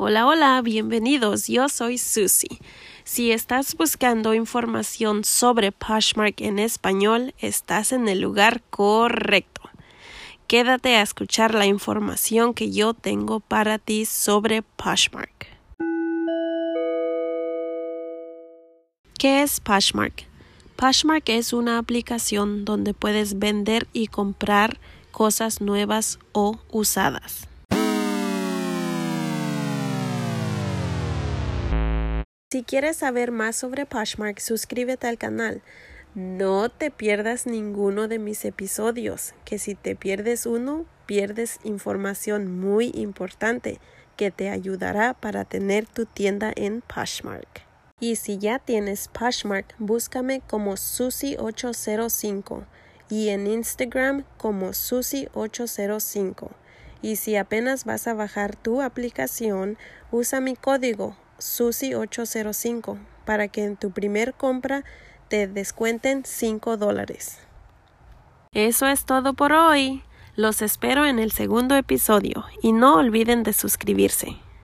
Hola, hola, bienvenidos. Yo soy Susie. Si estás buscando información sobre Poshmark en español, estás en el lugar correcto. Quédate a escuchar la información que yo tengo para ti sobre Poshmark. ¿Qué es Poshmark? Poshmark es una aplicación donde puedes vender y comprar cosas nuevas o usadas. Si quieres saber más sobre Poshmark, suscríbete al canal. No te pierdas ninguno de mis episodios, que si te pierdes uno, pierdes información muy importante que te ayudará para tener tu tienda en Poshmark. Y si ya tienes Poshmark, búscame como Susi805 y en Instagram como Susi805. Y si apenas vas a bajar tu aplicación, usa mi código Susi805 para que en tu primer compra te descuenten 5 dólares. Eso es todo por hoy. Los espero en el segundo episodio y no olviden de suscribirse.